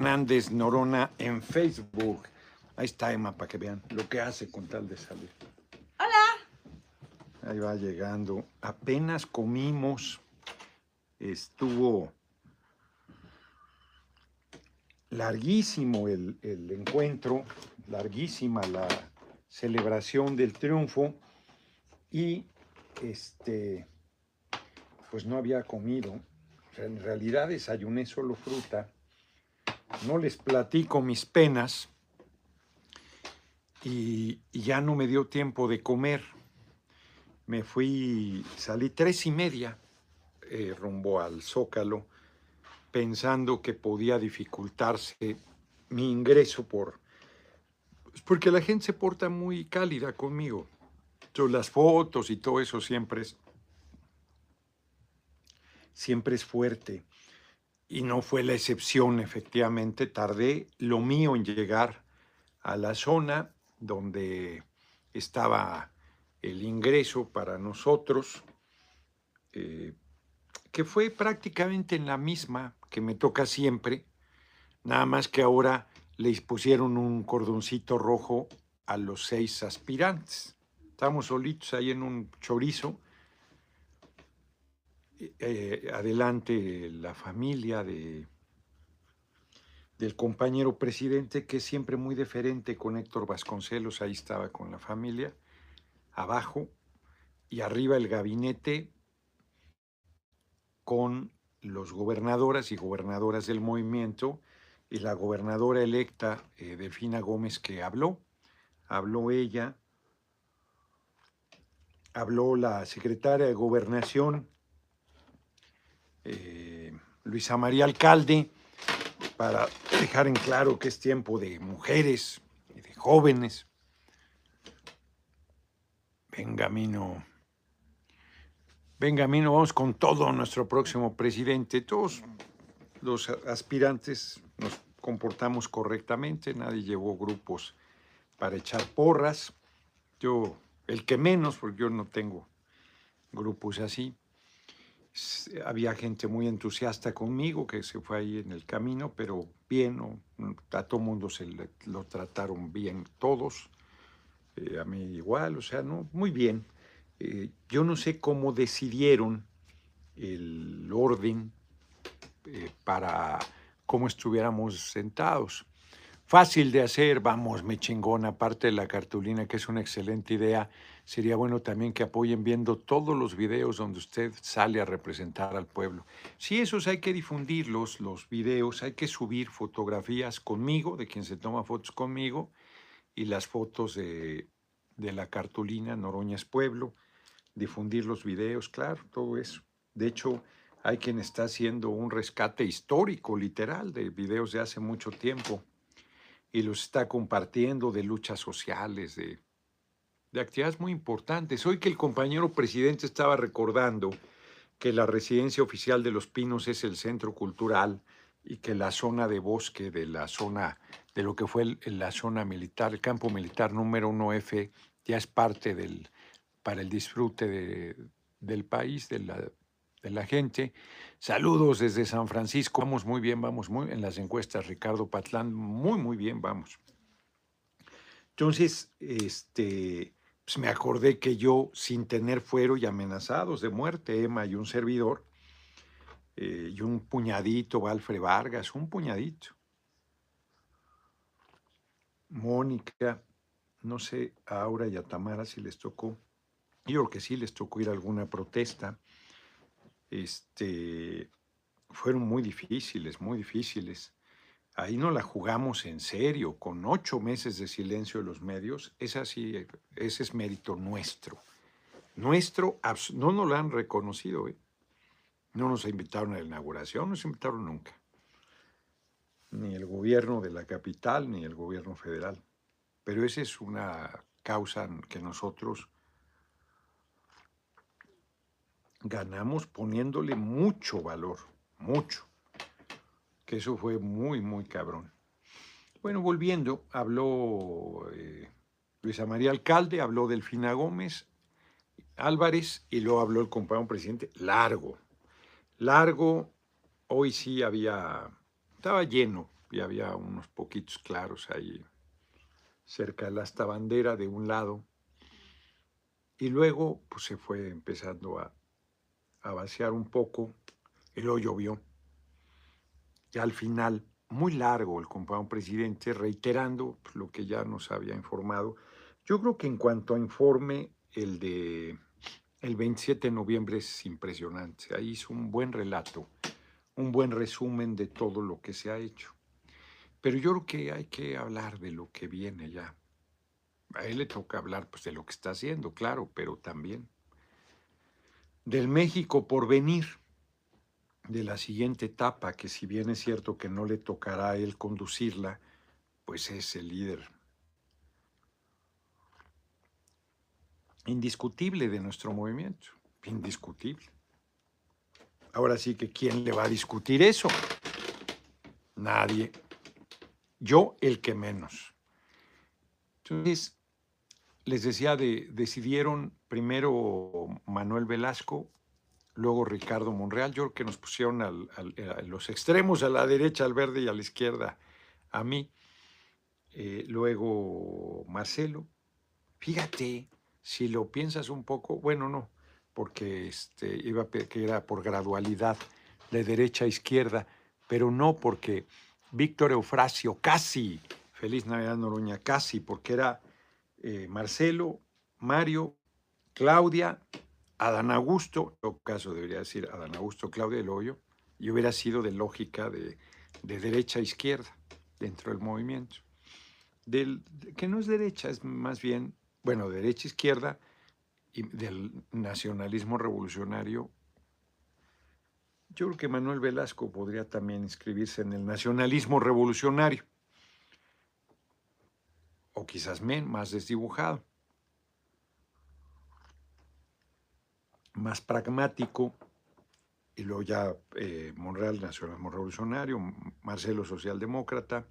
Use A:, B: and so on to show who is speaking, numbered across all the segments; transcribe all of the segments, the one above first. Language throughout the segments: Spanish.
A: Hernández Norona en Facebook. Ahí está Emma para que vean lo que hace con tal de salir.
B: Hola.
A: Ahí va llegando. Apenas comimos. Estuvo larguísimo el, el encuentro, larguísima la celebración del triunfo y este pues no había comido. En realidad desayuné solo fruta. No les platico mis penas y, ya no me dio tiempo de comer. Me fui, salí tres y media eh, rumbo al Zócalo, pensando que podía dificultarse mi ingreso por pues, porque la gente se porta muy cálida conmigo. Yo, las fotos y todo eso siempre es siempre es fuerte. Y no fue la excepción, efectivamente. Tardé lo mío en llegar a la zona donde estaba el ingreso para nosotros, eh, que fue prácticamente en la misma que me toca siempre, nada más que ahora le pusieron un cordoncito rojo a los seis aspirantes. Estamos solitos ahí en un chorizo eh, adelante la familia de, del compañero presidente, que es siempre muy deferente con Héctor Vasconcelos, ahí estaba con la familia, abajo, y arriba el gabinete con los gobernadoras y gobernadoras del movimiento, y la gobernadora electa, eh, Delfina Gómez, que habló, habló ella, habló la secretaria de gobernación, eh, Luisa María Alcalde, para dejar en claro que es tiempo de mujeres y de jóvenes. Benjamino, Benjamino, vamos con todo nuestro próximo presidente. Todos los aspirantes nos comportamos correctamente, nadie llevó grupos para echar porras. Yo, el que menos, porque yo no tengo grupos así había gente muy entusiasta conmigo que se fue ahí en el camino, pero bien, a todo mundo se lo trataron bien todos, eh, a mí igual, o sea, no, muy bien. Eh, yo no sé cómo decidieron el orden eh, para cómo estuviéramos sentados. Fácil de hacer, vamos, me chingón, aparte de la cartulina, que es una excelente idea. Sería bueno también que apoyen viendo todos los videos donde usted sale a representar al pueblo. Sí, esos hay que difundirlos, los videos, hay que subir fotografías conmigo, de quien se toma fotos conmigo, y las fotos de, de la cartulina Noroñas Pueblo, difundir los videos, claro, todo eso. De hecho, hay quien está haciendo un rescate histórico, literal, de videos de hace mucho tiempo y los está compartiendo de luchas sociales, de, de actividades muy importantes. Hoy que el compañero presidente estaba recordando que la residencia oficial de Los Pinos es el centro cultural y que la zona de bosque de la zona, de lo que fue la zona militar, el campo militar número 1F, ya es parte del, para el disfrute de, del país, de la, de la gente. Saludos desde San Francisco. Vamos muy bien, vamos muy en las encuestas. Ricardo Patlán, muy, muy bien, vamos. Entonces, este, pues me acordé que yo, sin tener fuero y amenazados de muerte, Emma y un servidor, eh, y un puñadito, Alfred Vargas, un puñadito. Mónica, no sé, a Aura y a Tamara si les tocó. Yo creo que sí les tocó ir a alguna protesta este, fueron muy difíciles, muy difíciles. Ahí no la jugamos en serio, con ocho meses de silencio de los medios. Es así, ese es mérito nuestro. Nuestro, no nos lo han reconocido. ¿eh? No nos invitaron a la inauguración, no nos invitaron nunca. Ni el gobierno de la capital, ni el gobierno federal. Pero esa es una causa que nosotros ganamos poniéndole mucho valor, mucho. Que eso fue muy, muy cabrón. Bueno, volviendo, habló eh, Luisa María Alcalde, habló Delfina Gómez, Álvarez y luego habló el compañero presidente, largo, largo, hoy sí había, estaba lleno, y había unos poquitos claros ahí cerca de la esta bandera de un lado. Y luego pues, se fue empezando a, a vaciar un poco, y luego llovió. Y al final, muy largo el compañero presidente, reiterando pues, lo que ya nos había informado. Yo creo que en cuanto a informe, el de el 27 de noviembre es impresionante. Ahí hizo un buen relato, un buen resumen de todo lo que se ha hecho. Pero yo creo que hay que hablar de lo que viene ya. A él le toca hablar pues, de lo que está haciendo, claro, pero también del México por venir, de la siguiente etapa, que si bien es cierto que no le tocará a él conducirla, pues es el líder indiscutible de nuestro movimiento, indiscutible. Ahora sí que ¿quién le va a discutir eso? Nadie. Yo el que menos. Entonces, les decía, de, decidieron primero Manuel Velasco, luego Ricardo Monreal, yo creo que nos pusieron a los extremos, a la derecha al verde y a la izquierda a mí, eh, luego Marcelo. Fíjate, si lo piensas un poco, bueno, no, porque este, iba que era por gradualidad de derecha a izquierda, pero no porque Víctor Eufrasio, casi, feliz Navidad Noroña, casi, porque era eh, Marcelo, Mario, Claudia, Adán Augusto, en todo caso debería decir Adán Augusto, Claudia del Hoyo, y hubiera sido de lógica de, derecha a izquierda dentro del movimiento. Del, que no es derecha, es más bien bueno, derecha, izquierda, y del nacionalismo revolucionario. Yo creo que Manuel Velasco podría también inscribirse en el nacionalismo revolucionario, o quizás más desdibujado, más pragmático, y luego ya eh, Monreal, nacionalismo revolucionario, Marcelo, socialdemócrata.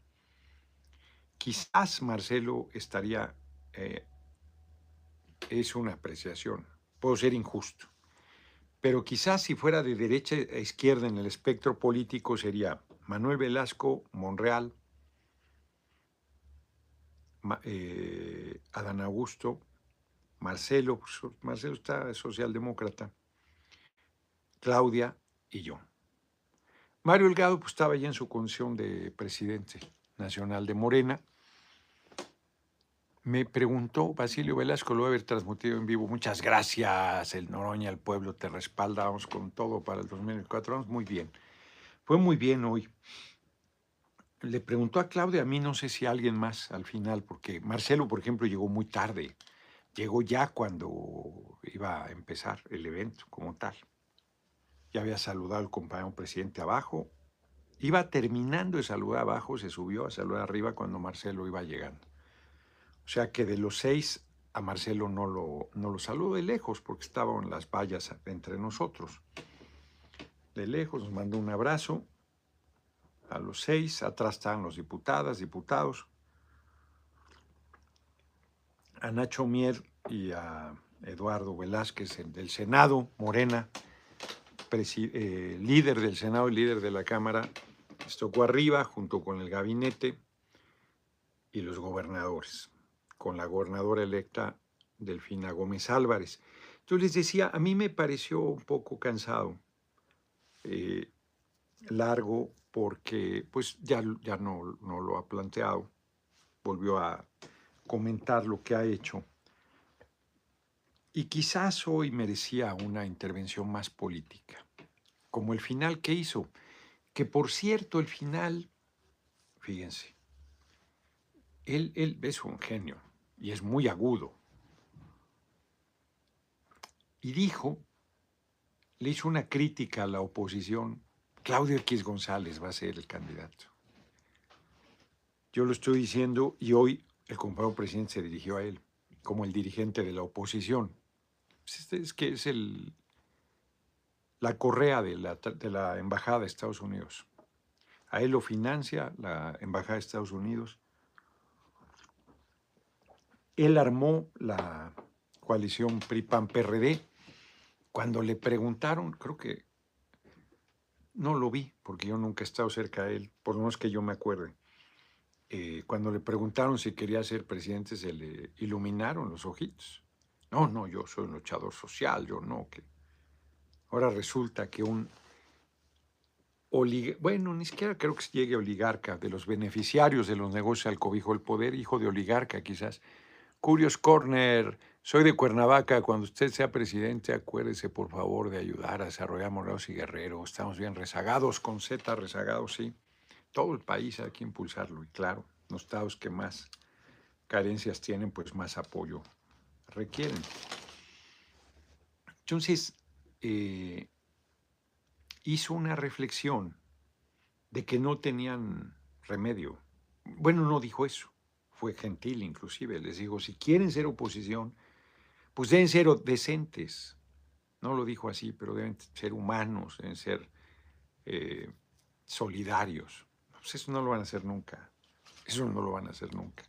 A: Quizás Marcelo estaría eh, es una apreciación, puedo ser injusto, pero quizás si fuera de derecha a izquierda en el espectro político sería Manuel Velasco, Monreal, eh, Adán Augusto, Marcelo, pues, Marcelo está socialdemócrata, Claudia y yo. Mario Elgado pues, estaba ya en su condición de presidente nacional de Morena, me preguntó Basilio Velasco, lo voy a haber transmitido en vivo. Muchas gracias, el Noroña, el pueblo te respalda, vamos con todo para el 2024. Vamos muy bien. Fue muy bien hoy. Le preguntó a Claudia, a mí no sé si alguien más al final, porque Marcelo, por ejemplo, llegó muy tarde. Llegó ya cuando iba a empezar el evento como tal. Ya había saludado al compañero presidente abajo. Iba terminando de saludar abajo, se subió a saludar arriba cuando Marcelo iba llegando. O sea que de los seis a Marcelo no lo, no lo saludo de lejos porque estaban las vallas entre nosotros. De lejos nos mandó un abrazo a los seis, atrás están los diputadas, diputados, a Nacho Mier y a Eduardo Velázquez del Senado, Morena, eh, líder del Senado y líder de la Cámara, tocó arriba junto con el gabinete y los gobernadores con la gobernadora electa Delfina Gómez Álvarez. Entonces les decía, a mí me pareció un poco cansado, eh, largo, porque pues ya, ya no, no lo ha planteado, volvió a comentar lo que ha hecho. Y quizás hoy merecía una intervención más política, como el final que hizo, que por cierto el final, fíjense, él, él es un genio, y es muy agudo. Y dijo, le hizo una crítica a la oposición, Claudio X González va a ser el candidato. Yo lo estoy diciendo y hoy el compañero presidente se dirigió a él como el dirigente de la oposición. Pues este es que es el, la correa de la, de la Embajada de Estados Unidos. A él lo financia la Embajada de Estados Unidos él armó la coalición PRI-PAN-PRD. Cuando le preguntaron, creo que no lo vi, porque yo nunca he estado cerca de él, por lo menos que yo me acuerde. Eh, cuando le preguntaron si quería ser presidente, se le iluminaron los ojitos. No, no, yo soy un luchador social, yo no, que ahora resulta que un bueno, ni siquiera creo que llegue oligarca, de los beneficiarios de los negocios al cobijo del poder, hijo de oligarca quizás. Curious Corner, soy de Cuernavaca, cuando usted sea presidente, acuérdese por favor de ayudar a desarrollar Morelos y Guerrero. Estamos bien rezagados, con Z rezagados, sí. Todo el país hay que impulsarlo y claro, los estados que más carencias tienen, pues más apoyo requieren. Entonces, eh, hizo una reflexión de que no tenían remedio. Bueno, no dijo eso, fue gentil inclusive, les dijo, si quieren ser oposición, pues deben ser decentes. No lo dijo así, pero deben ser humanos, deben ser eh, solidarios. Pues eso no lo van a hacer nunca. Eso no lo van a hacer nunca.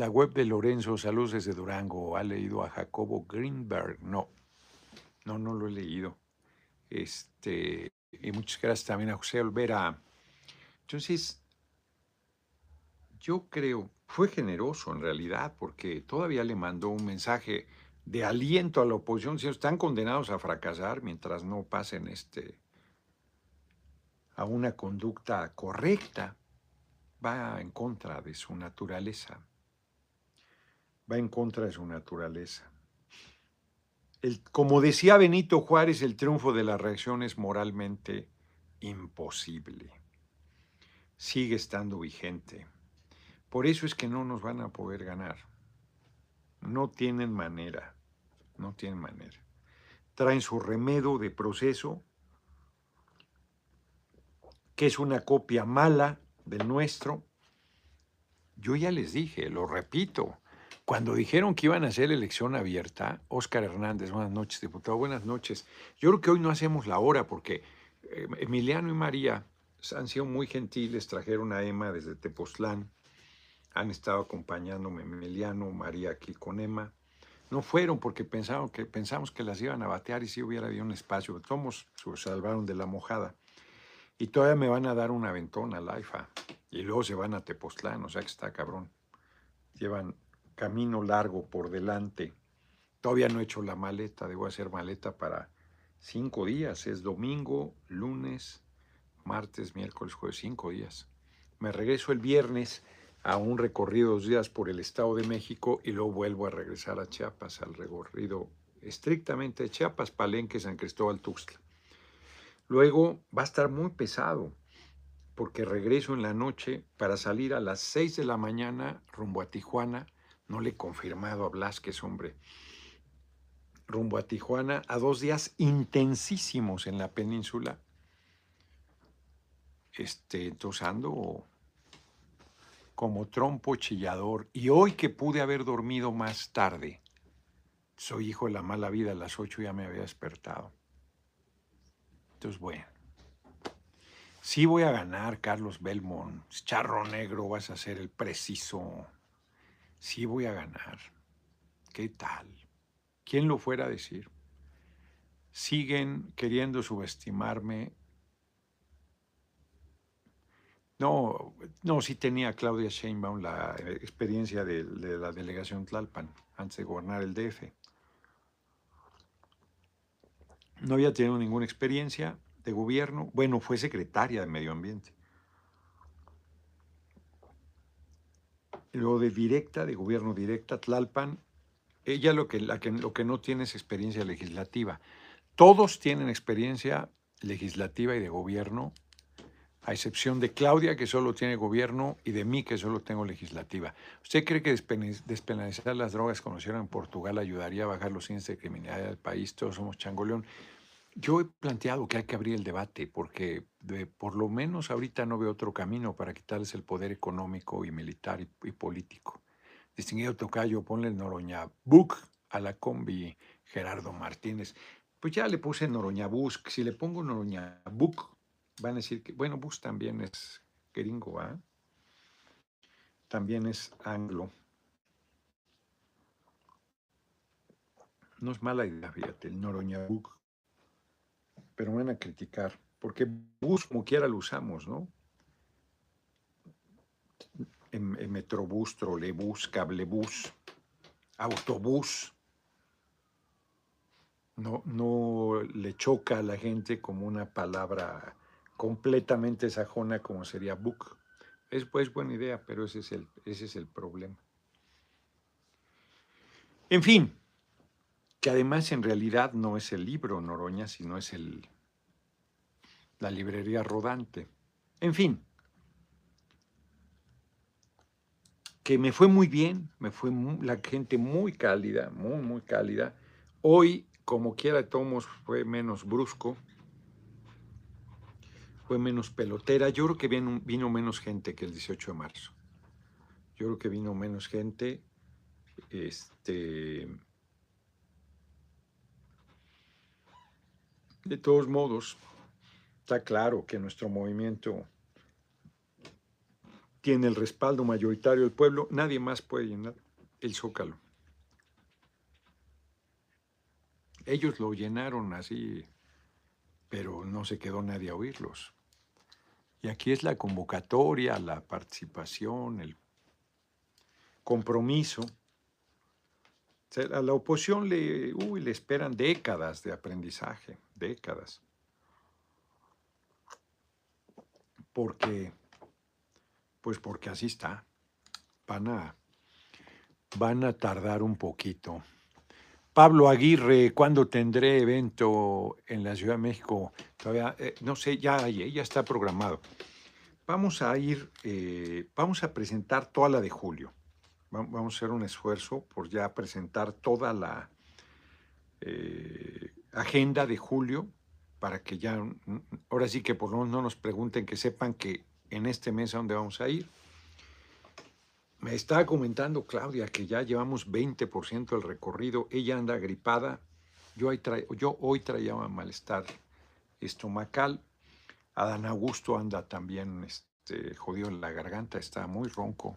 A: La web de Lorenzo, saludos desde Durango, ha leído a Jacobo Greenberg. No, no, no lo he leído. Este, y muchas gracias también a José Olvera. Entonces, yo creo, fue generoso en realidad, porque todavía le mandó un mensaje de aliento a la oposición, si están condenados a fracasar mientras no pasen este, a una conducta correcta, va en contra de su naturaleza. Va en contra de su naturaleza como decía Benito Juárez, el triunfo de la reacción es moralmente imposible. Sigue estando vigente. Por eso es que no nos van a poder ganar. No tienen manera. No tienen manera. Traen su remedo de proceso, que es una copia mala del nuestro. Yo ya les dije, lo repito, cuando dijeron que iban a hacer elección abierta, Óscar Hernández, buenas noches, diputado, buenas noches. Yo creo que hoy no hacemos la hora porque eh, Emiliano y María han sido muy gentiles, trajeron a Emma desde Tepoztlán, han estado acompañándome Emiliano, María aquí con Emma. No fueron porque pensaron que, pensamos que las iban a batear y si hubiera habido un espacio. Todos se salvaron de la mojada. Y todavía me van a dar una ventona a la IFA. Y luego se van a Tepoztlán, o sea que está cabrón. Llevan camino largo por delante. Todavía no he hecho la maleta, debo hacer maleta para cinco días. Es domingo, lunes, martes, miércoles, jueves, cinco días. Me regreso el viernes a un recorrido dos días por el Estado de México y luego vuelvo a regresar a Chiapas, al recorrido estrictamente de Chiapas, Palenque, San Cristóbal, Tuxtla. Luego va a estar muy pesado porque regreso en la noche para salir a las seis de la mañana rumbo a Tijuana no le he confirmado a Blasquez, hombre. Rumbo a Tijuana, a dos días intensísimos en la península. Este, tosando como trompo chillador. Y hoy que pude haber dormido más tarde, soy hijo de la mala vida, a las ocho ya me había despertado. Entonces, bueno. Sí voy a ganar, Carlos Belmont. Charro negro, vas a ser el preciso sí voy a ganar. ¿Qué tal? ¿Quién lo fuera a decir? Siguen queriendo subestimarme. No, no, sí tenía Claudia Sheinbaum la experiencia de, de la delegación Tlalpan antes de gobernar el DF. No había tenido ninguna experiencia de gobierno. Bueno, fue secretaria de Medio Ambiente. Lo de directa, de gobierno directa, Tlalpan, ella lo que, la que, lo que no tiene es experiencia legislativa. Todos tienen experiencia legislativa y de gobierno, a excepción de Claudia, que solo tiene gobierno, y de mí, que solo tengo legislativa. ¿Usted cree que despenalizar las drogas, como hicieron en Portugal, ayudaría a bajar los índices de criminalidad del país? Todos somos changoleón. Yo he planteado que hay que abrir el debate porque por lo menos ahorita no veo otro camino para quitarles el poder económico y militar y, político. Distinguido Tocayo, ponle Noroña Buc a la combi Gerardo Martínez. Pues ya le puse Noroña. Si le pongo Noroña Buc, van a decir que, bueno, Bus también es gringo, ¿ah? También es anglo. No es mala idea, fíjate, el Noroña Buc pero van a criticar, porque bus como quiera lo usamos, ¿no? En, en Metrobús, trolebús, cablebús, autobús. No, no le choca a la gente como una palabra completamente sajona como sería book. Es pues buena idea, pero ese es el, ese es el problema. En fin, que además en realidad no es el libro Noroña, sino es el, la librería rodante. En fin, que me fue muy bien, me fue la gente muy cálida, muy, muy cálida. Hoy, como quiera, Tomos fue menos brusco, fue menos pelotera. Yo creo que vino, vino menos gente que el 18 de marzo. Yo creo que vino menos gente. Este, De todos modos, está claro que nuestro movimiento tiene el respaldo mayoritario del pueblo, nadie más puede llenar el zócalo. Ellos lo llenaron así, pero no se quedó nadie a oírlos. Y aquí es la convocatoria, la participación, el compromiso a la oposición le, le esperan décadas de aprendizaje, décadas. Porque, pues porque así está. Van a, van a tardar un poquito. Pablo Aguirre, ¿cuándo tendré evento en la Ciudad de México? Todavía, eh, no sé, ya, ya está programado. Vamos a ir, eh, vamos a presentar toda la de julio vamos a hacer un esfuerzo por ya presentar toda la eh, agenda de julio para que ya, ahora sí que por lo menos no nos pregunten, que sepan que en este mes a dónde vamos a ir. Me estaba comentando Claudia que ya llevamos 20% del recorrido, ella anda gripada, yo, yo hoy traía malestar estomacal, Adán Augusto anda también este, jodido en la garganta, está muy ronco,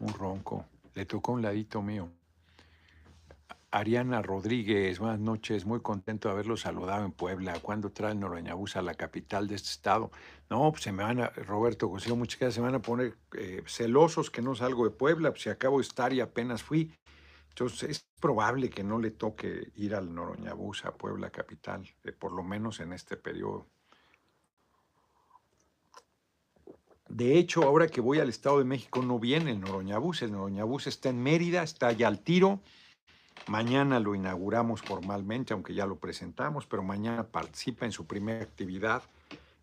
A: un ronco. Le tocó un ladito mío. Ariana Rodríguez, buenas noches, muy contento de haberlo saludado en Puebla. ¿Cuándo trae Noroñabús a la capital de este estado? No, pues se me van a, Roberto Cosío, muchas gracias, se van a poner eh, celosos que no salgo de Puebla, pues si acabo de estar y apenas fui. Entonces es probable que no le toque ir al Noroñabús a Puebla capital, eh, por lo menos en este periodo. De hecho, ahora que voy al Estado de México no viene el Noroñabús. El Noroñabús está en Mérida, está ya al tiro. Mañana lo inauguramos formalmente, aunque ya lo presentamos, pero mañana participa en su primera actividad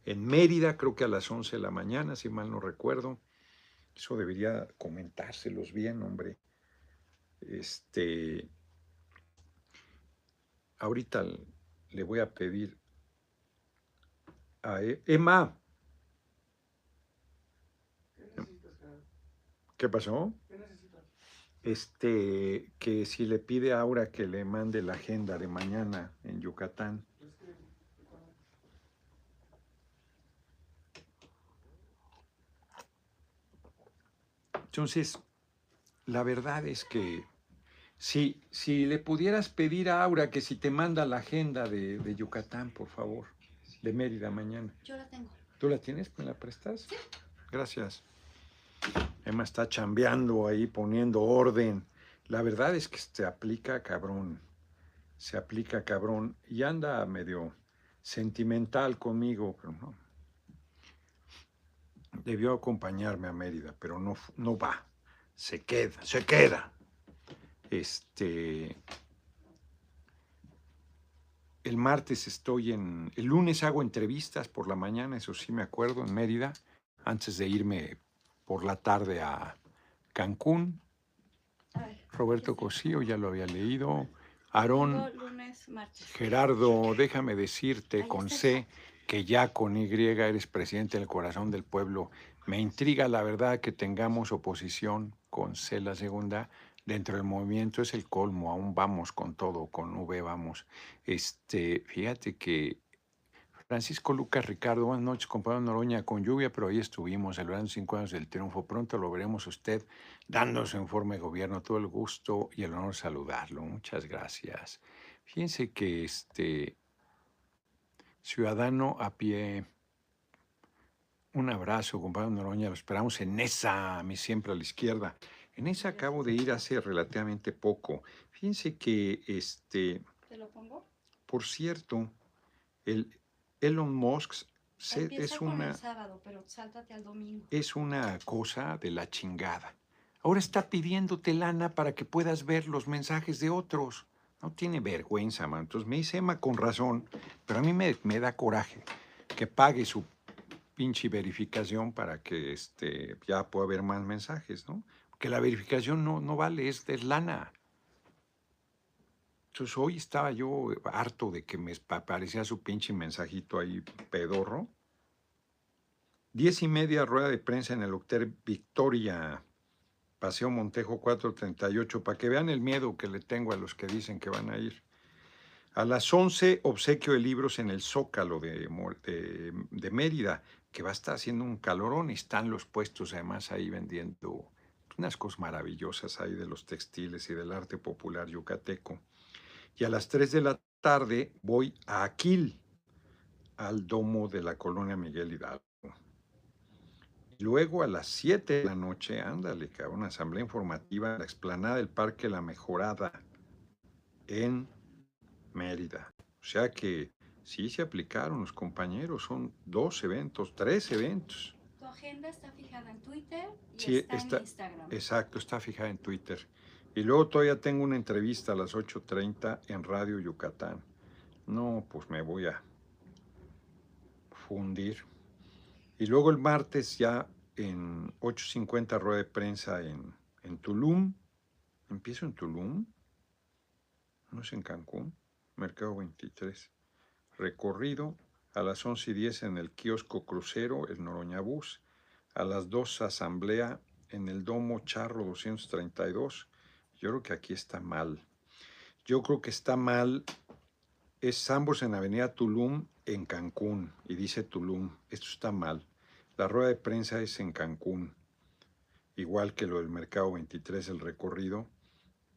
A: en Mérida, creo que a las 11 de la mañana, si mal no recuerdo. Eso debería comentárselos bien, hombre. Este, ahorita le voy a pedir a e, Emma, ¿Qué pasó? ¿Qué? Este, que si le pide a Aura que le mande la agenda de mañana en Yucatán. Entonces, la verdad es que si, si le pudieras pedir a Aura que si te manda la agenda de, de Yucatán, por favor, de Mérida mañana.
B: Yo la tengo.
A: ¿Tú la tienes? ¿Me la prestas? Gracias. Emma está chambeando ahí, poniendo orden. La verdad es que se aplica cabrón. Se aplica cabrón. Y anda medio sentimental conmigo. Debió acompañarme a Mérida, pero no, no va. Se queda, se queda. Este. El martes estoy en. El lunes hago entrevistas por la mañana, eso sí me acuerdo, en Mérida, antes de irme por la tarde a Cancún. Roberto Cosío, ya lo había leído. Aarón, Gerardo, déjame decirte con C que ya con Y eres presidente del corazón del pueblo. Me intriga la verdad que tengamos oposición con C la segunda dentro del movimiento es el colmo, aún vamos con todo, con V vamos. Este, fíjate que Francisco Lucas Ricardo, buenas noches, compañero Noroña, con lluvia, pero ahí estuvimos celebrando cinco años del triunfo. Pronto lo veremos usted dando su informe de gobierno. Todo el gusto y el honor saludarlo. Muchas gracias. Fíjense que este, ciudadano a pie. Un abrazo, compadre Noroña. Lo esperamos en esa, mi siempre a la izquierda. En esa acabo de ir hace relativamente poco. Fíjense que, este,
B: ¿Te lo pongo?
A: por cierto, el Elon Musk se- es una,
B: el sábado, pero sáltate al domingo.
A: es una cosa de la chingada. Ahora está pidiéndote lana para que puedas ver los mensajes de otros. No tiene vergüenza, man. Entonces me dice Emma con razón, pero a mí me, me da coraje que pague su pinche verificación para que este, ya pueda haber más mensajes, ¿no? Porque la verificación no, no vale, es, es lana. Entonces hoy estaba yo harto de que me aparecía su pinche mensajito ahí pedorro. Diez y media rueda de prensa en el Hotel Victoria, Paseo Montejo 438, para que vean el miedo que le tengo a los que dicen que van a ir. A las 11, obsequio de libros en el Zócalo de, de- Mérida, que va a estar haciendo un calorón están los puestos además ahí vendiendo unas cosas maravillosas ahí de los textiles y del arte popular yucateco. Y a las 3 de la tarde voy a Aquil, al domo de la colonia Miguel Hidalgo. Luego a las 7 de la noche, ándale, cabrón, una asamblea informativa en la explanada del Parque La Mejorada en Mérida. O sea que sí se aplicaron los compañeros, son dos eventos, tres eventos.
B: Tu agenda está fijada en Twitter y
A: Sí,
B: está,
A: está-
B: en Instagram.
A: Exacto, está fijada en Twitter. Y luego todavía tengo una entrevista a las 8.30 en Radio Yucatán. No, pues me voy a fundir. Y luego el martes ya en 8.50 rueda de prensa en, en Tulum. Empiezo en Tulum. No es en Cancún. Mercado 23. Recorrido a las 11 y 10 en el kiosco crucero, el Noroña Bus. A las 2 asamblea en el Domo Charro 232. Yo creo que aquí está mal. Yo creo que está mal. Es ambos en Avenida Tulum, en Cancún. Y dice Tulum. Esto está mal. La rueda de prensa es en Cancún. Igual que lo del Mercado 23, el recorrido.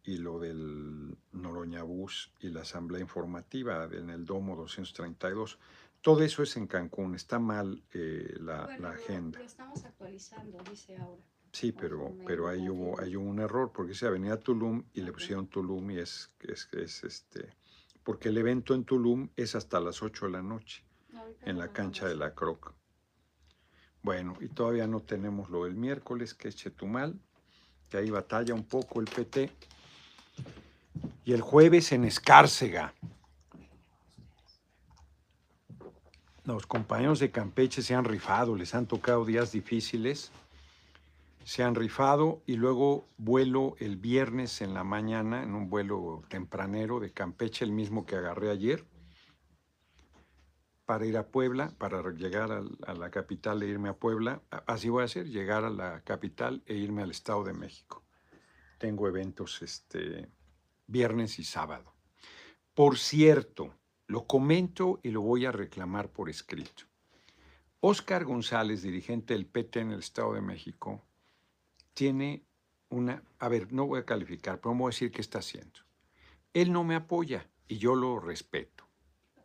A: Y lo del Noroña Bus y la asamblea informativa en el Domo 232. Todo eso es en Cancún. Está mal eh, la,
B: Bueno,
A: la
B: lo-
A: agenda.
B: Lo, estamos actualizando, dice ahora.
A: Sí, pero, pero ahí hubo,
B: confirme.
A: ahí hubo un error, porque dice Avenida Tulum y le pusieron Tulum y es, es, es este, porque el evento en Tulum es hasta las 8 de la noche, en la cancha de la Croc. Bueno, y todavía no tenemos lo del miércoles, que es Chetumal, que ahí batalla un poco el PT. Y el jueves en Escárcega. Los compañeros de Campeche se han rifado, les han tocado días difíciles se han rifado y luego vuelo el viernes en la mañana en un vuelo tempranero de Campeche, el mismo que agarré ayer, para ir a Puebla, para llegar a, la capital e irme a Puebla. Así voy a hacer, llegar a la capital e irme al Estado de México. Tengo eventos este, viernes y sábado. Por cierto, lo comento y lo voy a reclamar por escrito. Óscar González, dirigente del PT en el Estado de México, tiene una, a ver, no voy a calificar, pero voy a decir qué está haciendo. Él no me apoya y yo lo respeto.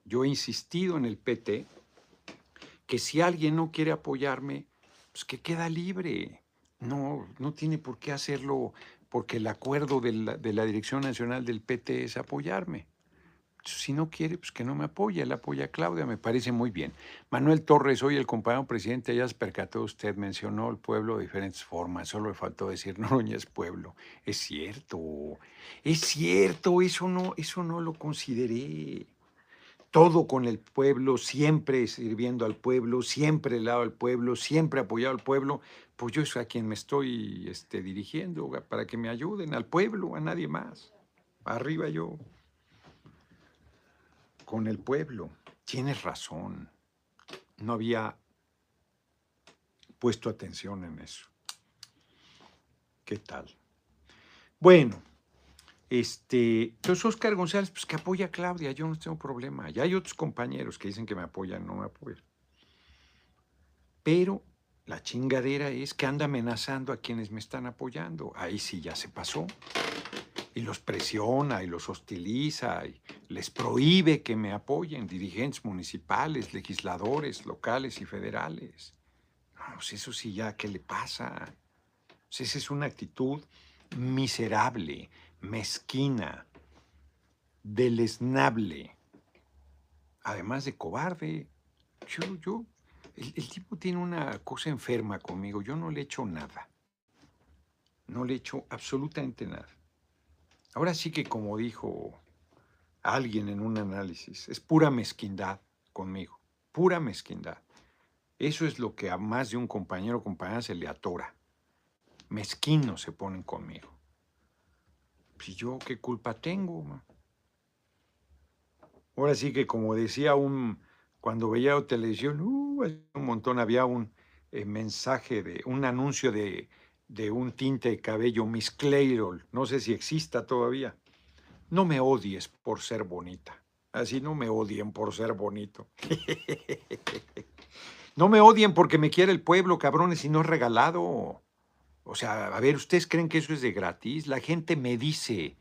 A: Yo he insistido en el PT que si alguien no quiere apoyarme, pues que queda libre. No, no tiene por qué hacerlo porque el acuerdo de la, de la Dirección Nacional del PT es apoyarme. Si no quiere, pues que no me apoye. Él apoya a Claudia, me parece muy bien. Manuel Torres, hoy el compañero presidente, ya se percató usted, mencionó el pueblo de diferentes formas. Solo le faltó decir Noroña es pueblo. Es cierto, es cierto, eso no, eso no lo consideré. Todo con el pueblo, siempre sirviendo al pueblo, siempre al lado del pueblo, siempre apoyado al pueblo. Pues yo es a quien me estoy este, dirigiendo, para que me ayuden, al pueblo, a nadie más. Arriba yo con el pueblo. Tienes razón. No había puesto atención en eso. ¿Qué tal? Bueno, este, entonces Oscar González, pues que apoya a Claudia, yo no tengo problema. Ya hay otros compañeros que dicen que me apoyan, no me apoyan. Pero la chingadera es que anda amenazando a quienes me están apoyando. Ahí sí ya se pasó. Y los presiona y los hostiliza y les prohíbe que me apoyen dirigentes municipales, legisladores locales y federales. No, pues eso sí ya, ¿qué le pasa? Pues esa es una actitud miserable, mezquina, deleznable, además de cobarde. Yo, yo, el, el tipo tiene una cosa enferma conmigo, yo no le echo nada. No le echo absolutamente nada. Ahora sí que como dijo alguien en un análisis, es pura mezquindad conmigo, pura mezquindad. Eso es lo que a más de un compañero o compañera se le atora. Mezquinos se ponen conmigo. Si yo qué culpa tengo. Ahora sí que como decía un, cuando veía televisión, uh, un montón había un eh, mensaje de, un anuncio de, de un tinte de cabello, Miss Clairol, no sé si exista todavía. No me odies por ser bonita. Así no me odien por ser bonito. no me odien porque me quiere el pueblo, cabrones, y no es regalado. O sea, a ver, ¿ustedes creen que eso es de gratis? La gente me dice,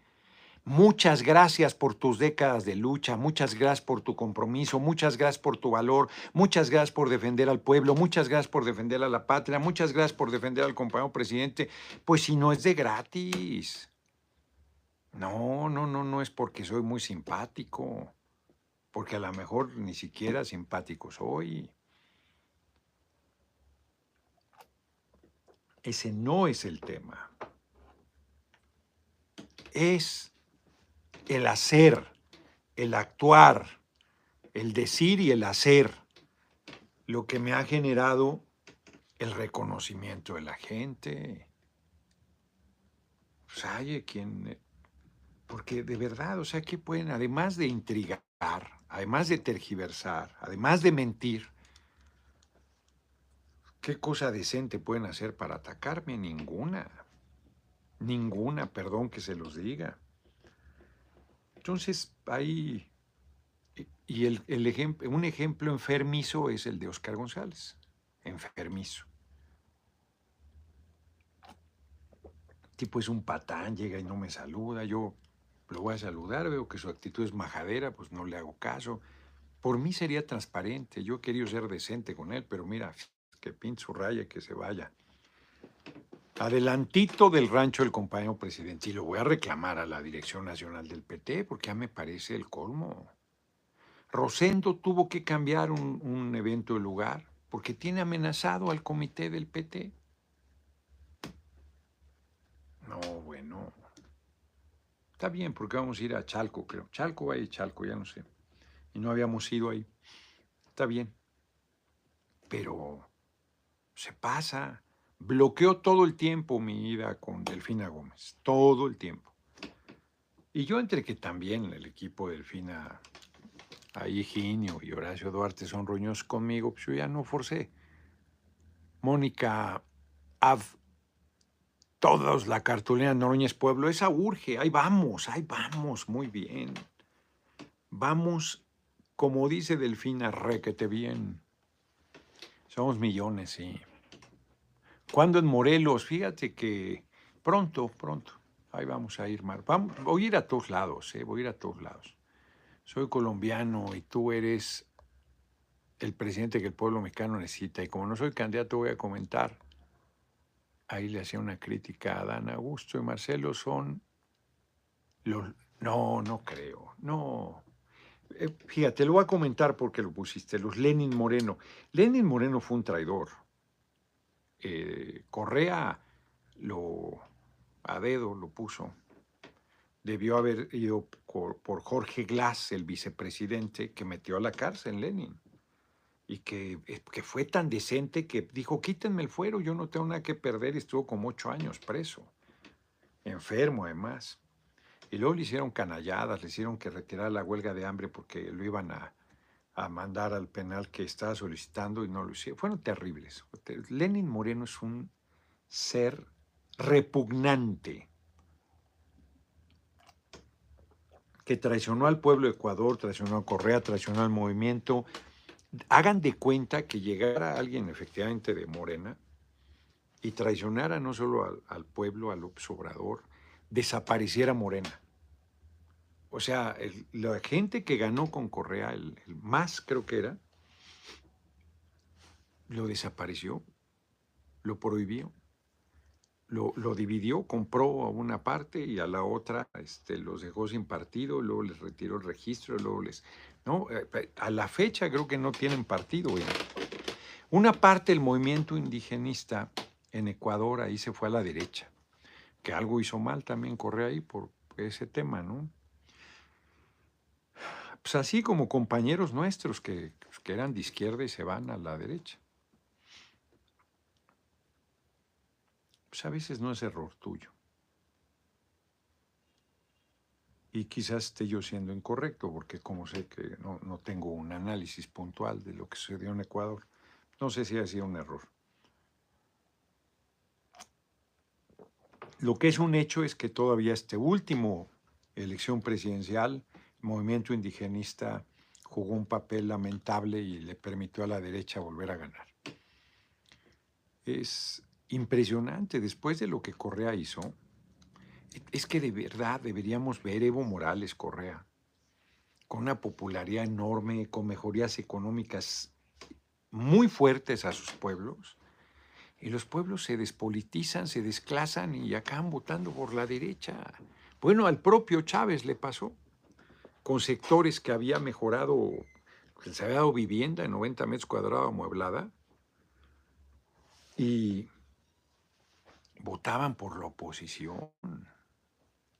A: muchas gracias por tus décadas de lucha, muchas gracias por tu compromiso, muchas gracias por tu valor, muchas gracias por defender al pueblo, muchas gracias por defender a la patria, muchas gracias por defender al compañero presidente. Pues si no es de gratis. No, no, no, no es porque soy muy simpático, porque a lo mejor ni siquiera simpático soy. Ese no es el tema. Es el hacer, el actuar, el decir y el hacer lo que me ha generado el reconocimiento de la gente. Pues hay quien porque de verdad, o sea, ¿qué pueden, además de intrigar, además de tergiversar, además de mentir, qué cosa decente pueden hacer para atacarme? Ninguna. Ninguna, perdón que se los diga. Entonces, ahí, y el, el un ejemplo enfermizo es el de Oscar González, enfermizo. Tipo es un patán, llega y no me saluda, yo lo voy a saludar, veo que su actitud es majadera, pues no le hago caso. Por mí sería transparente, yo querido ser decente con él, pero mira, que pinte su raya, que se vaya. Adelantito del rancho del compañero presidente, y lo voy a reclamar a la Dirección Nacional del PT, porque ya me parece el colmo. Rosendo tuvo que cambiar un, evento de lugar, porque tiene amenazado al comité del PT. No, bueno. Está bien, porque vamos a ir a Chalco, creo. Chalco va a Chalco, ya no sé. Y no habíamos ido ahí. Está bien. Pero se pasa. Bloqueó todo el tiempo mi ida con Delfina Gómez. Todo el tiempo. Y yo entre que también el equipo de Delfina, ahí Ginio y Horacio Duarte son roñosos conmigo, pues yo ya no forcé. Mónica Av todos la cartulina Noroñez Pueblo, esa urge, ahí vamos, ahí vamos, muy bien. Vamos, como dice Delfina, requete bien. Somos millones, sí. ¿Cuándo en Morelos? Fíjate que pronto, pronto, ahí vamos a ir, Mar. Vamos, voy a ir a todos lados, ¿eh? voy a ir a todos lados. Soy colombiano y tú eres el presidente que el pueblo mexicano necesita. Y como no soy candidato, voy a comentar ahí le hacía una crítica a Adán Augusto y Marcelo son los... No, no creo, no. Eh, fíjate, lo voy a comentar porque lo pusiste, los Lenin Moreno. Lenin Moreno fue un traidor. Eh, Correa lo a dedo lo puso. Debió haber ido por, Jorge Glass, el vicepresidente, que metió a la cárcel Lenin y que, eh, que, fue tan decente que dijo, quítenme el fuero, yo no tengo nada que perder, y estuvo como ocho años preso, enfermo además. Y luego le hicieron canalladas, le hicieron que retirara la huelga de hambre porque lo iban a, a mandar al penal que estaba solicitando y no lo hicieron. Fueron terribles. Lenin Moreno es un ser repugnante que traicionó al pueblo de Ecuador, traicionó a Correa, traicionó al movimiento, hagan de cuenta que llegara alguien efectivamente de Morena y traicionara no solo al, pueblo, al Obrador, desapareciera Morena. O sea, la gente que ganó con Correa, el, el más creo que era, lo desapareció, lo prohibió, lo, lo dividió, compró a una parte y a la otra este, los dejó sin partido, luego les retiró el registro, luego les... No, Eh, a la fecha creo que no tienen partido. Una parte del movimiento indigenista en Ecuador ahí se fue a la derecha, que algo hizo mal también Correa ahí por ese tema, ¿no? Pues así como compañeros nuestros que, que eran de izquierda y se van a la derecha. Pues a veces no es error tuyo. Y quizás esté yo siendo incorrecto, porque como sé que no, no tengo un análisis puntual de lo que sucedió en Ecuador, no sé si ha sido un error. Lo que es un hecho es que todavía este último elección presidencial, movimiento indigenista jugó un papel lamentable y le permitió a la derecha volver a ganar. Es impresionante después de lo que Correa hizo. Es que de verdad deberíamos ver Evo Morales Correa con una popularidad enorme, con mejorías económicas muy fuertes a sus pueblos. Y los pueblos se despolitizan, se desclasan y acaban votando por la derecha. Bueno, al propio Chávez le pasó, con sectores que había mejorado, que les había dado vivienda en 90 metros cuadrados amueblada, y votaban por la oposición.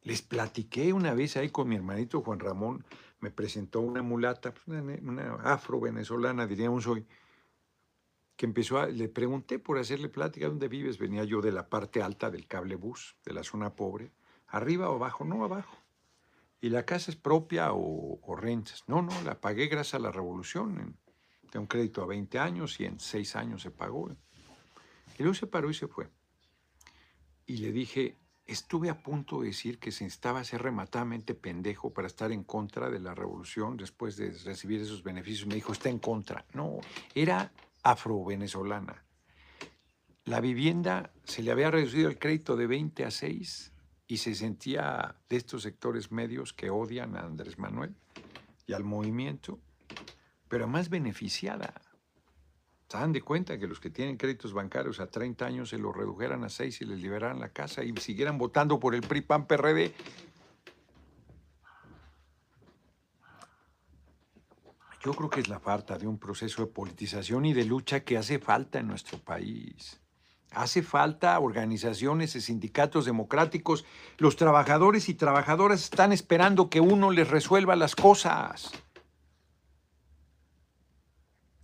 A: Les platiqué una vez ahí con mi hermanito Juan Ramón, me presentó una mulata, pues, una afro-venezolana, diríamos hoy, que empezó a, le pregunté por hacerle plática, ¿dónde vives? Venía yo de la parte alta del cable bus, de la zona pobre, arriba o abajo, no abajo. ¿Y la casa es propia o, o rentas? No, no, la pagué gracias a la revolución. En, tengo un crédito a 20 años y en 6 años se pagó. Y luego se paró y se fue. Y le dije, estuve a punto de decir que se necesitaba ser rematadamente pendejo para estar en contra de la revolución después de recibir esos beneficios. Me dijo, está en contra. No, era afro-venezolana. La vivienda se le había reducido el crédito de 20 a 6 y se sentía de estos sectores medios que odian a Andrés Manuel y al movimiento, pero más beneficiada. Se dan de cuenta que los que tienen créditos bancarios a 30 años se los redujeran a 6 y les liberaran la casa y siguieran votando por el PRI, PAN, PRD. Yo creo que es la falta de un proceso de politización y de lucha que hace falta en nuestro país. Hace falta organizaciones y sindicatos democráticos. Los trabajadores y trabajadoras están esperando que uno les resuelva las cosas.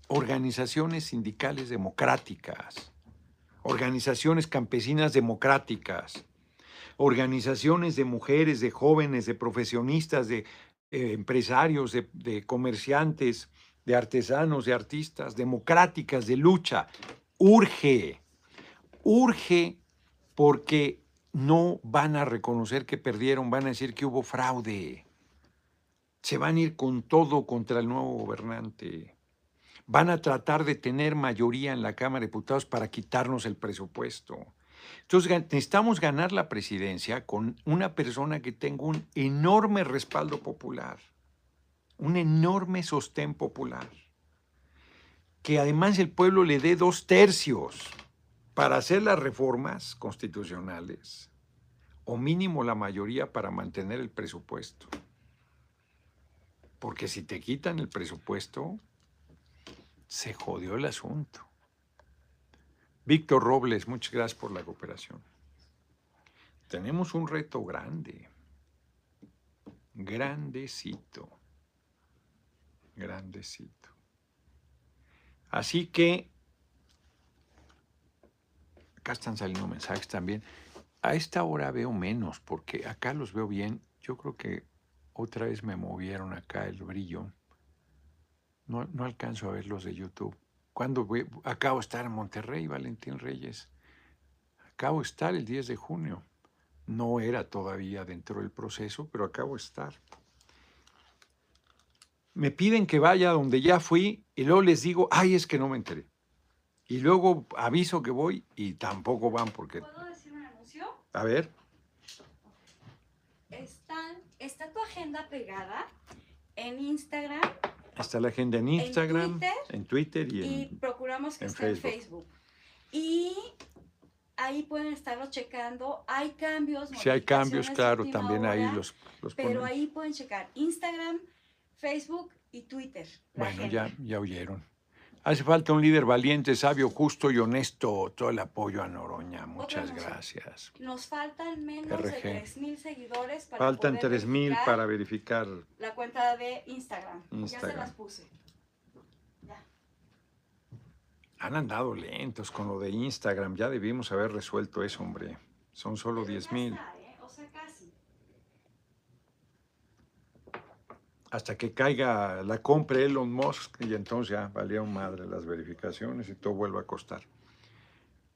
A: Organizaciones sindicales democráticas, organizaciones campesinas democráticas, organizaciones de mujeres, de jóvenes, de profesionistas, de eh, empresarios, de, de comerciantes, de artesanos, de artistas, democráticas, de lucha. Urge, urge porque no van a reconocer que perdieron, van a decir que hubo fraude. Se van a ir con todo contra el nuevo gobernante. Van a tratar de tener mayoría en la Cámara de Diputados para quitarnos el presupuesto. Entonces necesitamos ganar la presidencia con una persona que tenga un enorme respaldo popular, un enorme sostén popular, que además el pueblo le dé dos tercios para hacer las reformas constitucionales, o mínimo la mayoría para mantener el presupuesto. Porque si te quitan el presupuesto, se jodió el asunto. Víctor Robles, muchas gracias por la cooperación. Tenemos un reto grande, grandecito, grandecito. Así que, acá están saliendo mensajes también. A esta hora veo menos, porque acá los veo bien. Yo creo que otra vez me movieron acá el brillo. No, no alcanzo a ver los de YouTube. ¿Cuándo voy? Acabo de estar en Monterrey, Valentín Reyes. Acabo de estar el 10 de junio. No era todavía dentro del proceso, pero acabo de estar. Me piden que vaya donde ya fui y luego les digo, ay, es que no me enteré. Y luego aviso que voy y tampoco van porque...
B: ¿Puedo decir un anuncio?
A: A ver,
B: Están está tu agenda pegada en Instagram
A: Está la agenda en Instagram,
B: Twitter
A: en Twitter y
B: y
A: en...
B: procuramos que
A: en
B: esté en
A: Facebook.
B: Facebook. Y ahí pueden estarlo checando. Hay cambios.
A: Si hay cambios, claro, también ahí los, los
B: Pero
A: ponen.
B: ahí pueden checar Instagram, Facebook y Twitter.
A: Bueno, ya, ya oyeron. Hace falta un líder valiente, sabio, justo y honesto. Todo el apoyo a Noroña. Muchas gracias.
B: Nos faltan menos de
A: RG.
B: 3.000 seguidores para
A: Faltan
B: poder
A: 3.000
B: verificar
A: para verificar.
B: la cuenta de Instagram. Ya se
A: Instagram.
B: las puse. Ya.
A: Han andado lentos con lo de Instagram. Ya debimos haber resuelto eso, hombre. Son solo
B: Pero ya
A: 10.000.
B: está, ¿eh? O sea, casi.
A: Hasta que caiga la compra Elon Musk y entonces ya valieron madre las verificaciones y todo vuelve a costar.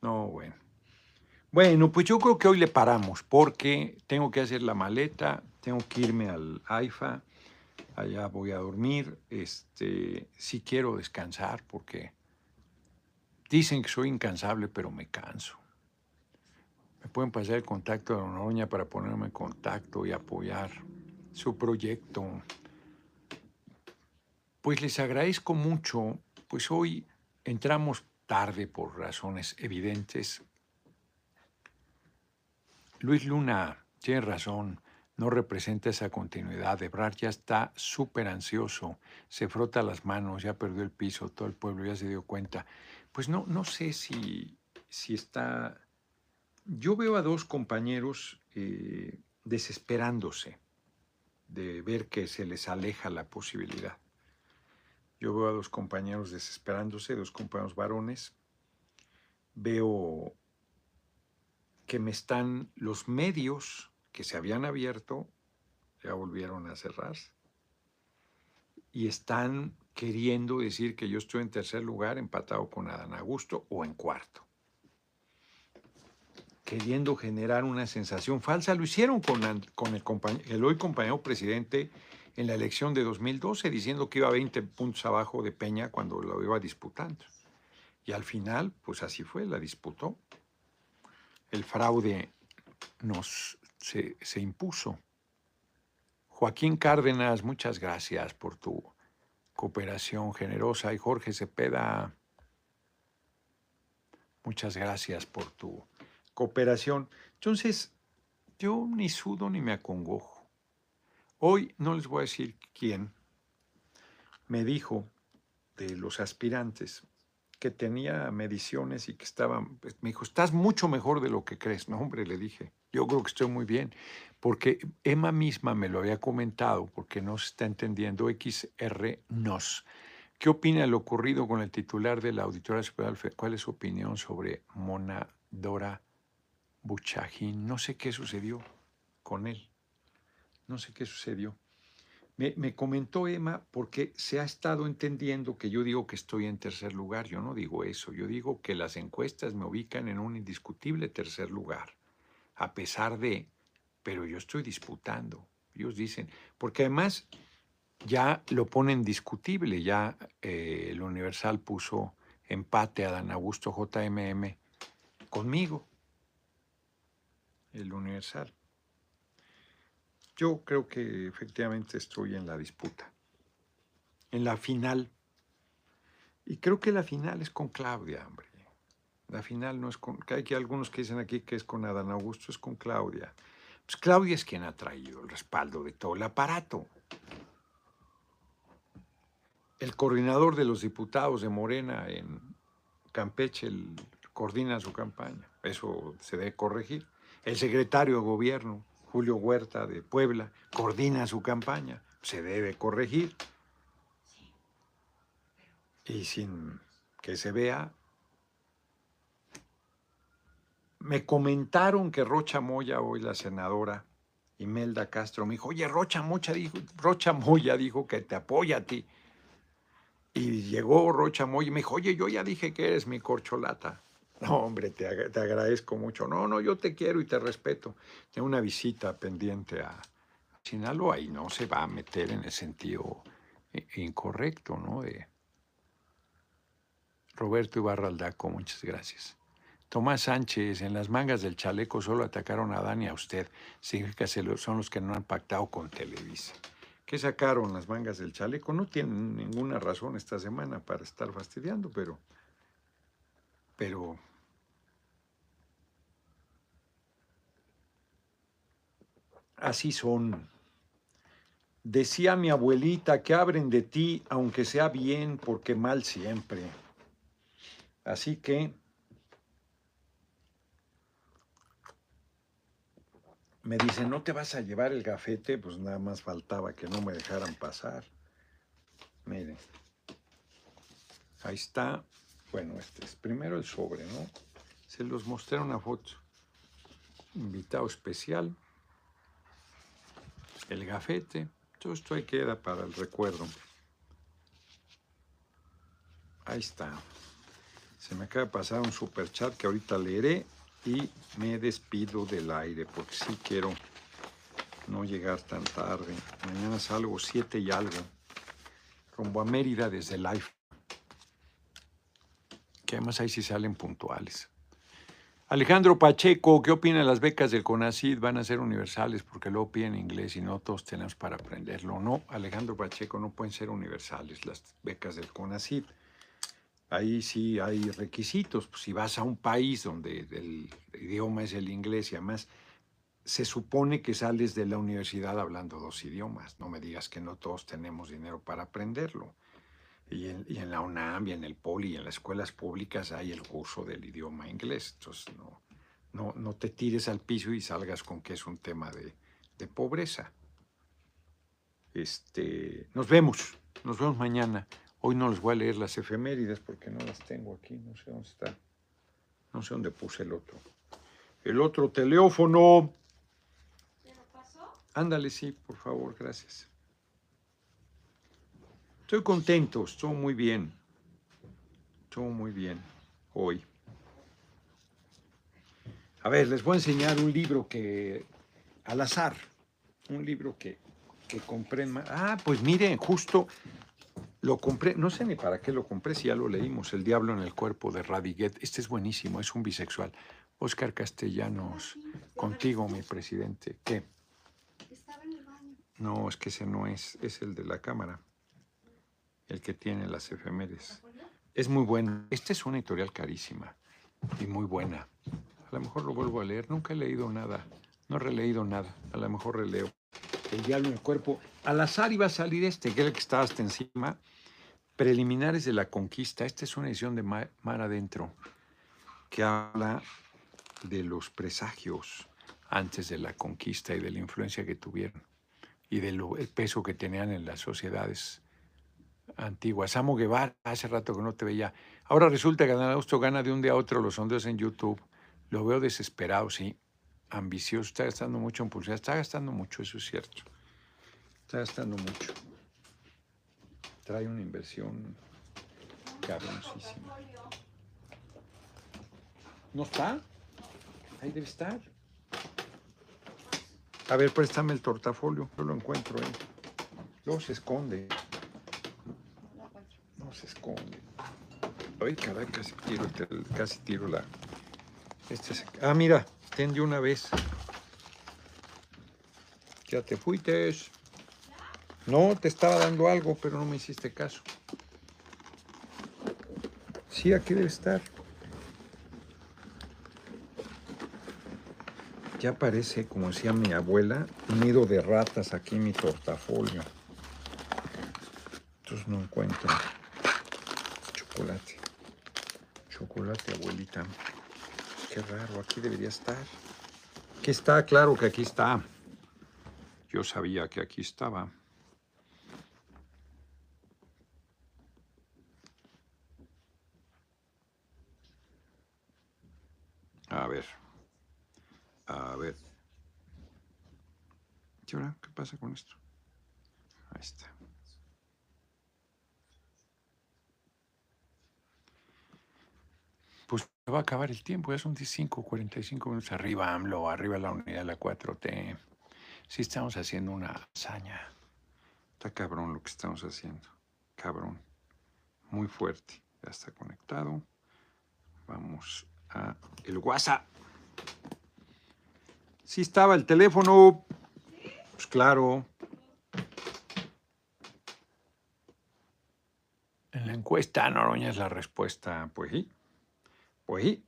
A: No, bueno. Bueno, pues yo creo que hoy le paramos porque tengo que hacer la maleta, tengo que irme al AIFA, allá voy a dormir. Este, sí quiero descansar porque dicen que soy incansable, pero me canso. Me pueden pasar el contacto de Noroña para ponerme en contacto y apoyar su proyecto. Pues les agradezco mucho, pues hoy entramos tarde por razones evidentes. Luis Luna tiene razón, no representa esa continuidad. Ebrard ya está súper ansioso, se frota las manos, ya perdió el piso, todo el pueblo ya se dio cuenta. Pues no, no sé si, si está... Yo veo a dos compañeros eh, desesperándose de ver que se les aleja la posibilidad. Yo veo a dos compañeros desesperándose, dos compañeros varones. Veo que me están los medios que se habían abierto, ya volvieron a cerrarse. Y están queriendo decir que yo estoy en tercer lugar, empatado con Adán Augusto, o en cuarto. Queriendo generar una sensación falsa. Lo hicieron con, el, el hoy compañero presidente en la elección de 2012, diciendo que iba a 20 puntos abajo de Peña cuando lo iba disputando. Y al final, pues así fue, la disputó. El fraude nos se, se impuso. Joaquín Cárdenas, muchas gracias por tu cooperación generosa. Y Jorge Cepeda, muchas gracias por tu cooperación. Entonces, yo ni sudo ni me acongojo. Hoy no les voy a decir quién me dijo de los aspirantes que tenía mediciones y que estaba, pues, me dijo, estás mucho mejor de lo que crees. No, hombre, le dije, yo creo que estoy muy bien, porque Emma misma me lo había comentado, porque no se está entendiendo XR nos. ¿Qué opina de lo ocurrido con el titular de la Auditoría Superior? ¿Cuál es su opinión sobre Mona Dora Buchajín? No sé qué sucedió con él. No sé qué sucedió. Me, me comentó Emma porque se ha estado entendiendo que yo digo que estoy en tercer lugar. Yo no digo eso. Yo digo que las encuestas me ubican en un indiscutible tercer lugar. A pesar de, pero yo estoy disputando. Ellos dicen, porque además ya lo ponen discutible. Ya eh, el Universal puso empate a Dan Augusto JMM conmigo. El Universal. Yo creo que efectivamente estoy en la disputa, en la final. Y creo que la final es con Claudia, hombre. La final no es con... que Hay que algunos que dicen aquí que es con Adán Augusto, es con Claudia. Pues Claudia es quien ha traído el respaldo de todo el aparato. El coordinador de los diputados de Morena en Campeche coordina su campaña. Eso se debe corregir. El secretario de gobierno, Julio Huerta de Puebla, coordina su campaña. Se debe corregir. Y sin que se vea. Me comentaron que Rocha Moya, hoy la senadora Imelda Castro, me dijo, oye, Rocha Moya dijo, Rocha Moya dijo que te apoya a ti. Y llegó Rocha Moya y me dijo, oye, yo ya dije que eres mi corcholata. No, hombre, te, te agradezco mucho. No, no, yo te quiero y te respeto. Tengo una visita pendiente a Sinaloa y no se va a meter en el sentido i- incorrecto, ¿no? Roberto Ibarra Aldaco, muchas gracias. Tomás Sánchez, en las mangas del chaleco solo atacaron a Dani y a usted. Significa que son los que no han pactado con Televisa. ¿Qué sacaron las mangas del chaleco? No tienen ninguna razón esta semana para estar fastidiando, pero. Pero. Así son. Decía mi abuelita que abren de ti, aunque sea bien, porque mal siempre. Así que me dicen, ¿no te vas a llevar el gafete? Pues nada más faltaba que no me dejaran pasar. Miren, ahí está. Bueno, este es primero el sobre, ¿no? Se los mostré una foto. Invitado especial. El gafete. Todo esto ahí queda para el recuerdo. Ahí está. Se me acaba de pasar un super chat que ahorita leeré y me despido del aire porque sí quiero no llegar tan tarde. Mañana salgo siete y algo. Rumbo a Mérida desde Life. Que además ahí sí salen puntuales. Alejandro Pacheco, ¿qué opina las becas del CONACID? Van a ser universales porque luego piden inglés y no todos tenemos para aprenderlo. No, Alejandro Pacheco, no pueden ser universales las becas del CONACID. Ahí sí hay requisitos. Pues, si vas a un país donde el idioma es el inglés y además se supone que sales de la universidad hablando dos idiomas. No me digas que no todos tenemos dinero para aprenderlo. Y en, y en la UNAM y en el POLI y en las escuelas públicas hay el curso del idioma inglés. Entonces no, no, no te tires al piso y salgas con que es un tema de, de pobreza. Este, nos vemos, nos vemos mañana. Hoy no les voy a leer las efemérides porque no las tengo aquí, no sé dónde está. No sé dónde puse el otro. El otro teléfono.
B: ¿Te lo pasó?
A: Ándale, sí, por favor, gracias. Estoy contento, estuvo muy bien. Estuvo muy bien hoy. A ver, les voy a enseñar un libro que, al azar, un libro que, que compré. en Ah, pues miren, justo lo compré, no sé ni para qué lo compré, si ya lo leímos, El Diablo en el Cuerpo de Radiguet. Este es buenísimo, es un bisexual. Oscar Castellanos, contigo, mi presidente. ¿Qué?
B: Estaba en el baño.
A: No, es que ese no es, es el de la cámara, el que tiene las efemérides. Es muy bueno. Esta es una editorial carísima y muy buena. A lo mejor lo vuelvo a leer. Nunca he leído nada. No he releído nada. A lo mejor releo. El diablo en el cuerpo. Al azar iba a salir este, que era el que estaba hasta encima. Preliminares de la conquista. Esta es una edición de Ma- Mar Adentro que habla de los presagios antes de la conquista y de la influencia que tuvieron y del peso que tenían en las sociedades antiguas. Samo Guevara, hace rato que no te veía. Ahora resulta que Dan Augusto gana de un día a otro los sondeos en YouTube. Lo veo desesperado, sí. Ambicioso, está gastando mucho en publicidad. Está gastando mucho, eso es cierto. Está gastando mucho. Trae una inversión. ¿No está? Ahí debe estar. A ver, préstame el tortafolio. Yo lo encuentro ahí. Luego se esconde.
B: No
A: se esconde. Ay, caray, casi tiro, casi tiro la. Este Ah, mira, ten de una vez. Ya te fuiste. No, te estaba dando algo, pero no me hiciste caso. Sí, aquí debe estar. Ya parece, como decía mi abuela, un nido de ratas aquí en mi portafolio. Entonces no encuentro. Abuelita. Qué raro, aquí debería estar. Aquí está, claro que aquí está. Yo sabía que aquí estaba. A ver. A ver. ¿Y ahora qué pasa con esto? Ahí está. Pues va a acabar el tiempo, ya son 15, 45 minutos. Arriba AMLO, arriba la unidad de la 4T. Sí estamos haciendo una hazaña. Está cabrón lo que estamos haciendo. Cabrón. Muy fuerte. Ya está conectado. Vamos a el WhatsApp. Sí estaba el teléfono. Pues claro. En la encuesta, Noroña es la respuesta. Pues sí. Sí.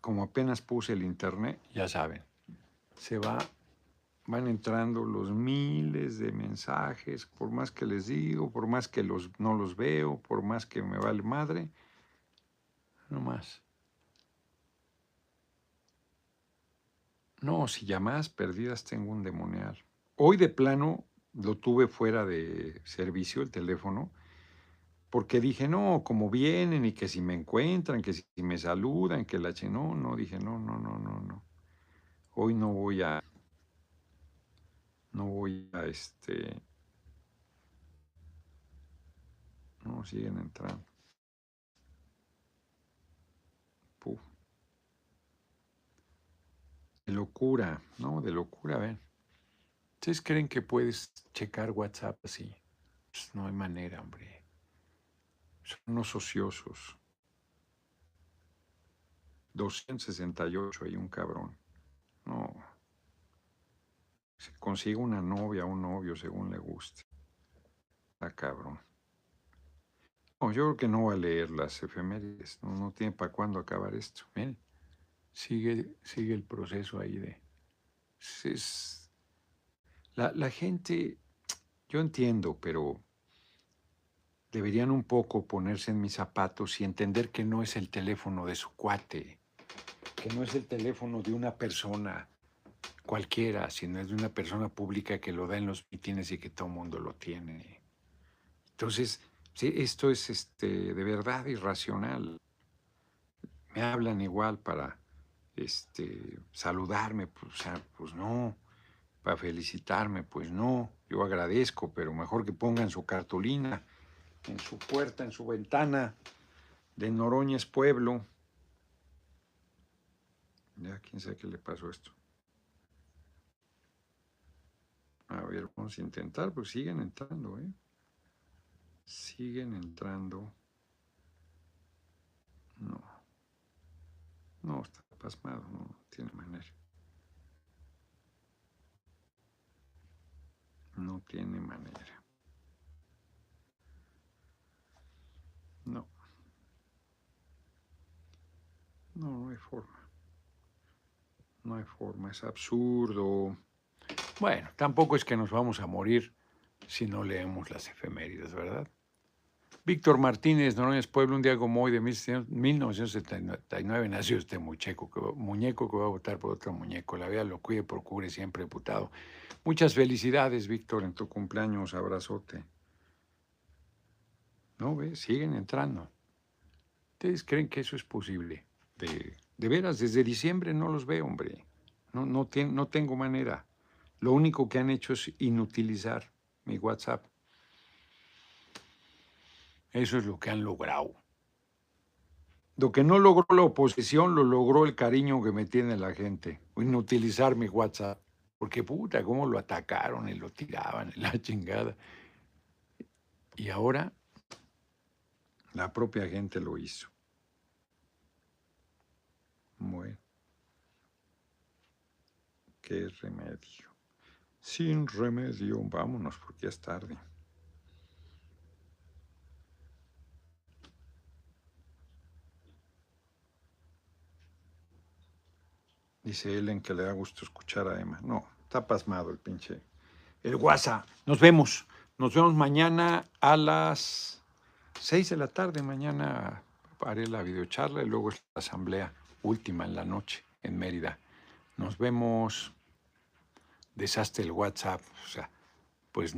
A: Como apenas puse el internet, ya saben, se va, van entrando los miles de mensajes, por más que les digo, por más que los, no los veo, por más que me vale madre, no más. No, si llamadas perdidas tengo un demonial. Hoy de plano lo tuve fuera de servicio el teléfono porque dije, no, como vienen y que si me encuentran, que si me saludan, que la che, no, no, dije, no, no, no, no, no. Hoy no voy a, no voy a, este, no, siguen entrando. Puf. De locura, ¿no? De locura, ven. ¿Ustedes creen que puedes checar WhatsApp así? Pues no hay manera, hombre. Son unos ociosos. 268 hay un cabrón. No. Se consigue una novia o un novio según le guste. Está cabrón. No, yo creo que no va a leer las efemérides. No, tiene para cuándo acabar esto. Miren, sigue, sigue el proceso ahí de... La, la gente, yo entiendo, pero deberían un poco ponerse en mis zapatos y entender que no es el teléfono de su cuate, que no es el teléfono de una persona cualquiera, sino es de una persona pública que lo da en los mitines y que todo el mundo lo tiene. Entonces, sí, esto es este, de verdad irracional. Me hablan igual para este, saludarme, pues, pues no, para felicitarme, pues no, yo agradezco, pero mejor que pongan su cartulina en su puerta, en su ventana de Noroñez Pueblo. Ya, quién sabe qué le pasó esto. A ver, vamos a intentar, pues siguen entrando, ¿eh? Siguen entrando. No. No, está pasmado, no tiene manera. No tiene manera. No. No, no hay forma. No hay forma, es absurdo. Bueno, tampoco es que nos vamos a morir si no leemos las efemérides, ¿verdad? Víctor Martínez, Noroñas Pueblo, un día como hoy de 1979 nació este muñeco que, muñeco que va a votar por otro muñeco. La vida lo cuide, procure, siempre diputado. Muchas felicidades, Víctor, en tu cumpleaños. Abrazote. ¿No ve? Siguen entrando. ¿Ustedes creen que eso es posible? De, de veras, desde diciembre no los veo, hombre. No, no, no tengo manera. Lo único que han hecho es inutilizar mi WhatsApp. Eso es lo que han logrado. Lo que no logró la oposición lo logró el cariño que me tiene la gente. Inutilizar mi WhatsApp. Porque puta, cómo lo atacaron y lo tiraban en la chingada. Y ahora la propia gente lo hizo. Bueno. Qué remedio. Sin remedio, vámonos porque es tarde. Dice Ellen que le da gusto escuchar a Emma. No, está pasmado el pinche. El WhatsApp. Nos vemos. Nos vemos mañana a las 6 de la tarde mañana haré la videocharla y luego es la asamblea última en la noche en Mérida. Nos vemos. Desastre el WhatsApp. O sea, pues